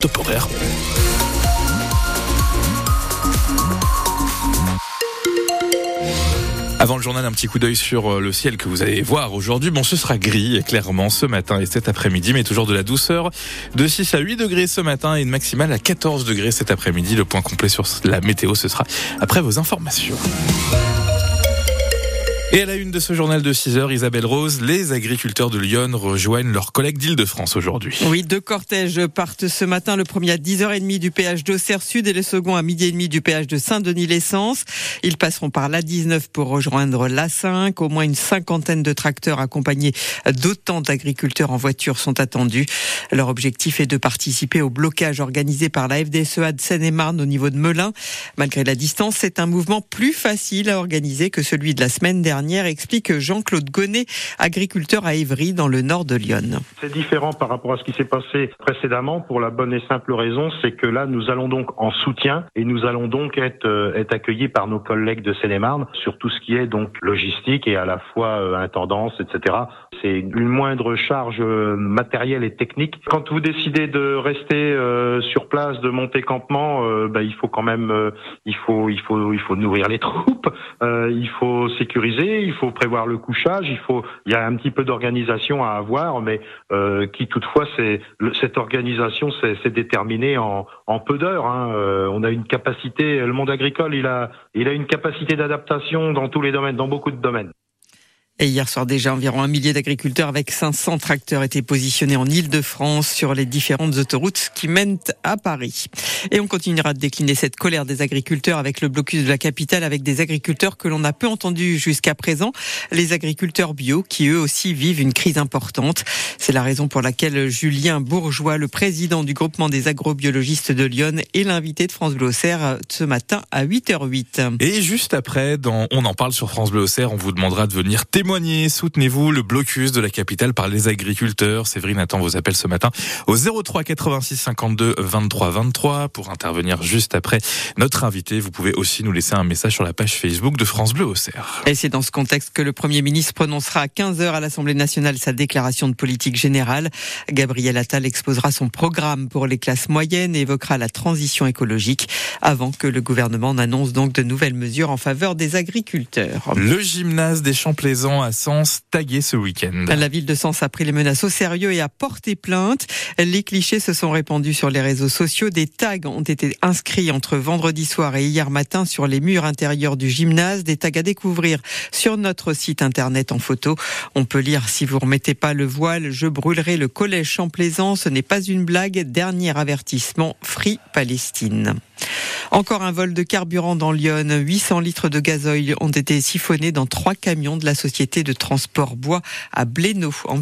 Top horaire. Avant le journal, un petit coup d'œil sur euh, le ciel que vous allez voir aujourd'hui. Bon, ce sera gris, clairement, ce matin et cet après-midi, mais toujours de la douceur. De 6 à 8 degrés ce matin et une maximale à 14 degrés cet après-midi. Le point complet sur la météo, ce sera après vos informations. Et à la une de ce journal de 6 heures, Isabelle Rose, les agriculteurs de Lyon rejoignent leurs collègues d'Île-de-France aujourd'hui. Oui, deux cortèges partent ce matin. Le premier à 10h30 du péage d'Auxerre Sud et le second à midi et demi du péage de Saint-Denis-l'Essence. Ils passeront par l'A19 pour rejoindre l'A5. Au moins une cinquantaine de tracteurs accompagnés d'autant d'agriculteurs en voiture sont attendus. Leur objectif est de participer au blocage organisé par la FDSEA de Seine-et-Marne au niveau de Melun. Malgré la distance, c'est un mouvement plus facile à organiser que celui de la semaine dernière explique Jean-Claude Gonnet, agriculteur à Évry dans le nord de Lyon. C'est différent par rapport à ce qui s'est passé précédemment pour la bonne et simple raison, c'est que là nous allons donc en soutien et nous allons donc être, euh, accueillis par nos collègues de Seine-et-Marne sur tout ce qui est donc logistique et à la fois euh, intendance, etc. C'est une moindre charge euh, matérielle et technique. Quand vous décidez de rester sur place, de monter campement, bah, il faut quand même, il faut, il faut, il faut nourrir les troupes, il faut sécuriser il faut prévoir le couchage, il faut, il y a un petit peu d'organisation à avoir, mais euh, qui toutefois, c'est cette organisation, c'est déterminé en, en peu d'heures. Hein. Euh, on a une capacité, le monde agricole, il a, il a une capacité d'adaptation dans tous les domaines, dans beaucoup de domaines. Et hier soir déjà, environ un millier d'agriculteurs avec 500 tracteurs étaient positionnés en Ile-de-France sur les différentes autoroutes qui mènent à Paris. Et on continuera de décliner cette colère des agriculteurs avec le blocus de la capitale, avec des agriculteurs que l'on a peu entendus jusqu'à présent, les agriculteurs bio qui eux aussi vivent une crise importante. C'est la raison pour laquelle Julien Bourgeois, le président du groupement des agrobiologistes de Lyon, est l'invité de France Bleu ce matin à 8h08. Et juste après, On en parle sur France Bleu on vous demandera de venir témoigner témoignez, soutenez-vous le blocus de la capitale par les agriculteurs. Séverine attend vos appels ce matin au 03 86 52 23 23 pour intervenir juste après notre invité. Vous pouvez aussi nous laisser un message sur la page Facebook de France Bleu Auxerre. Et c'est dans ce contexte que le Premier ministre prononcera à 15h à l'Assemblée nationale sa déclaration de politique générale. Gabriel Attal exposera son programme pour les classes moyennes et évoquera la transition écologique avant que le gouvernement n'annonce donc de nouvelles mesures en faveur des agriculteurs. Le gymnase des Champs À Sens tagué ce week-end. La ville de Sens a pris les menaces au sérieux et a porté plainte. Les clichés se sont répandus sur les réseaux sociaux. Des tags ont été inscrits entre vendredi soir et hier matin sur les murs intérieurs du gymnase. Des tags à découvrir sur notre site internet en photo. On peut lire si vous remettez pas le voile, je brûlerai le collège Champlaisant. Ce n'est pas une blague. Dernier avertissement, Free Palestine. Encore un vol de carburant dans Lyon. 800 litres de gazoil ont été siphonnés dans trois camions de la société de transport bois à Blénaud, en.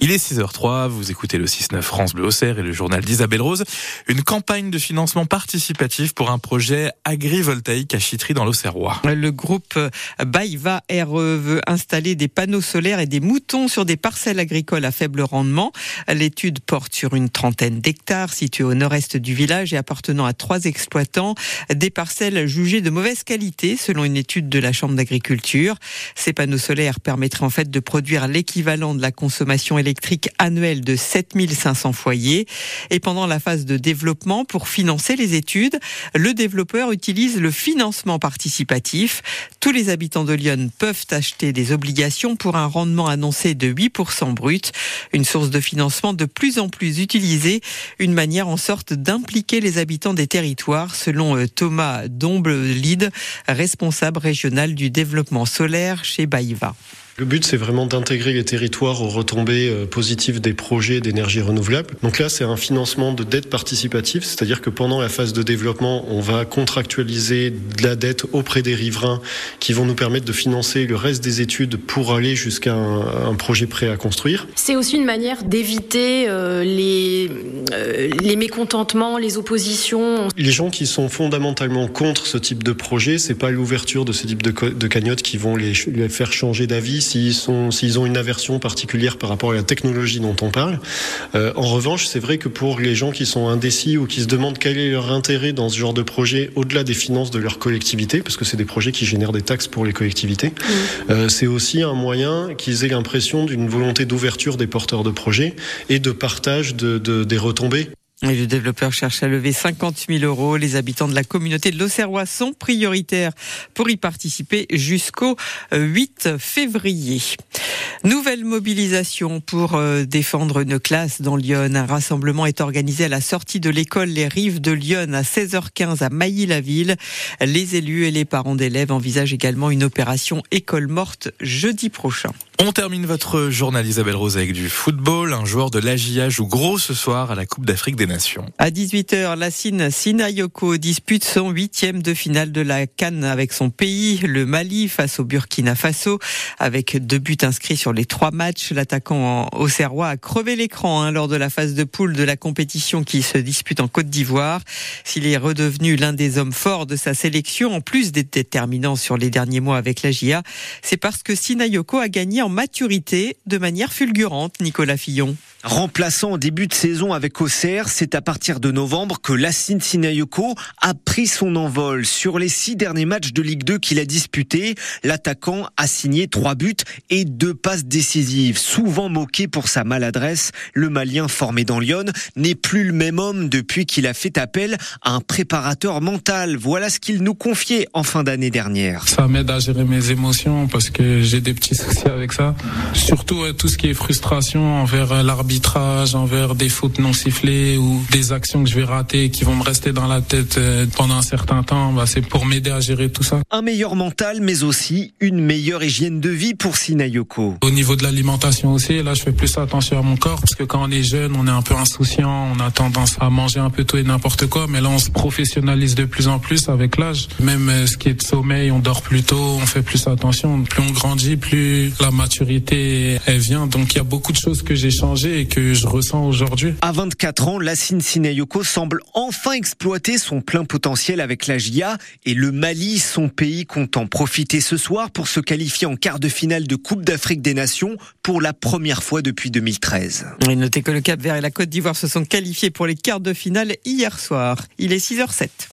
Il est 6h03, vous écoutez le 6-9 France Bleu Auxerre et le journal d'Isabelle Rose. Une campagne de financement participatif pour un projet agrivoltaïque à Chitry dans l'Auxerrois. Le groupe Baïva RE veut installer des panneaux solaires et des moutons sur des parcelles agricoles à faible rendement. L'étude porte sur une trentaine d'hectares situés au nord-est du village et appartenant à trois exploitants des parcelles jugées de mauvaise qualité selon une étude de la Chambre d'agriculture. Ces panneaux solaires permettraient en fait de produire l'équivalent de la consommation électrique annuelle de 7500 foyers. Et pendant la phase de développement, pour financer les études, le développeur utilise le financement participatif. Tous les habitants de Lyon peuvent acheter des obligations pour un rendement annoncé de 8% brut, une source de financement de plus en plus utilisée, une manière en sorte d'impliquer les habitants des territoires selon euh, Thomas Domble-Lide, responsable régional du développement solaire chez Baïva. Le but, c'est vraiment d'intégrer les territoires aux retombées euh, positives des projets d'énergie renouvelable. Donc là, c'est un financement de dette participative, c'est-à-dire que pendant la phase de développement, on va contractualiser de la dette auprès des riverains qui vont nous permettre de financer le reste des études pour aller jusqu'à un, projet prêt à construire. C'est aussi une manière d'éviter euh, les, euh, les mécontentements, les oppositions. Les gens qui sont fondamentalement contre ce type de projet, c'est pas l'ouverture de ce type de, de cagnotte qui vont les, les faire changer d'avis s'ils sont, s'ils ont une aversion particulière par rapport à la technologie dont on parle. Euh, en revanche, c'est vrai que pour les gens qui sont indécis ou qui se demandent quel est leur intérêt dans ce genre de projet, au-delà des finances de leur collectivité, parce que c'est des projets qui génèrent des taxes pour les collectivités, mmh. euh, c'est aussi un moyen qu'ils aient l'impression d'une volonté d'ouverture des porteurs de projets et de partage de, de, des retombées. Le développeur cherche à lever 50 000 euros. Les habitants de la communauté de l'Auxerrois sont prioritaires pour y participer jusqu'au 8 février. Nouvelle mobilisation pour euh, défendre une classe dans Lyon. Un rassemblement est organisé à la sortie de l'école Les Rives de Lyon à 16h15 à Mailly-la-Ville. Les élus et les parents d'élèves envisagent également une opération école morte jeudi prochain. On termine votre journal Isabelle Rose avec du football. Un joueur de l'AGIA joue gros ce soir à la Coupe d'Afrique des Nations. À 18h, Lassine Sinayoko dispute son huitième de finale de la Cannes avec son pays, le Mali, face au Burkina Faso. Avec deux buts inscrits sur les trois matchs, l'attaquant au Serrois a crevé l'écran hein, lors de la phase de poule de la compétition qui se dispute en Côte d'Ivoire. S'il est redevenu l'un des hommes forts de sa sélection, en plus d'être déterminant sur les derniers mois avec l'AGIA, c'est parce que Sinayoko a gagné en maturité de manière fulgurante, Nicolas Fillon. Remplaçant en début de saison avec Auxerre, c'est à partir de novembre que Lassine Sinayoko a pris son envol. Sur les six derniers matchs de Ligue 2 qu'il a disputés, l'attaquant a signé trois buts et deux passes décisives. Souvent moqué pour sa maladresse, le Malien formé dans Lyon n'est plus le même homme depuis qu'il a fait appel à un préparateur mental. Voilà ce qu'il nous confiait en fin d'année dernière. Ça m'aide à gérer mes émotions parce que j'ai des petits soucis avec ça. Surtout tout ce qui est frustration envers l'arbitre arbitrage, envers des fautes non sifflées ou des actions que je vais rater qui vont me rester dans la tête euh, pendant un certain temps, bah, c'est pour m'aider à gérer tout ça. Un meilleur mental, mais aussi une meilleure hygiène de vie pour Sinayoko. Au niveau de l'alimentation aussi, là, je fais plus attention à mon corps parce que quand on est jeune, on est un peu insouciant, on a tendance à manger un peu tout et n'importe quoi, mais là, on se professionnalise de plus en plus avec l'âge. Même euh, ce qui est de sommeil, on dort plus tôt, on fait plus attention. Plus on grandit, plus la maturité, elle vient. Donc, il y a beaucoup de choses que j'ai que je ressens aujourd'hui. À 24 ans, Lassine Sinayoko semble enfin exploiter son plein potentiel avec la GIA et le Mali, son pays, compte en profiter ce soir pour se qualifier en quart de finale de Coupe d'Afrique des Nations pour la première fois depuis 2013. Et notez que le Cap Vert et la Côte d'Ivoire se sont qualifiés pour les quarts de finale hier soir. Il est 6h07.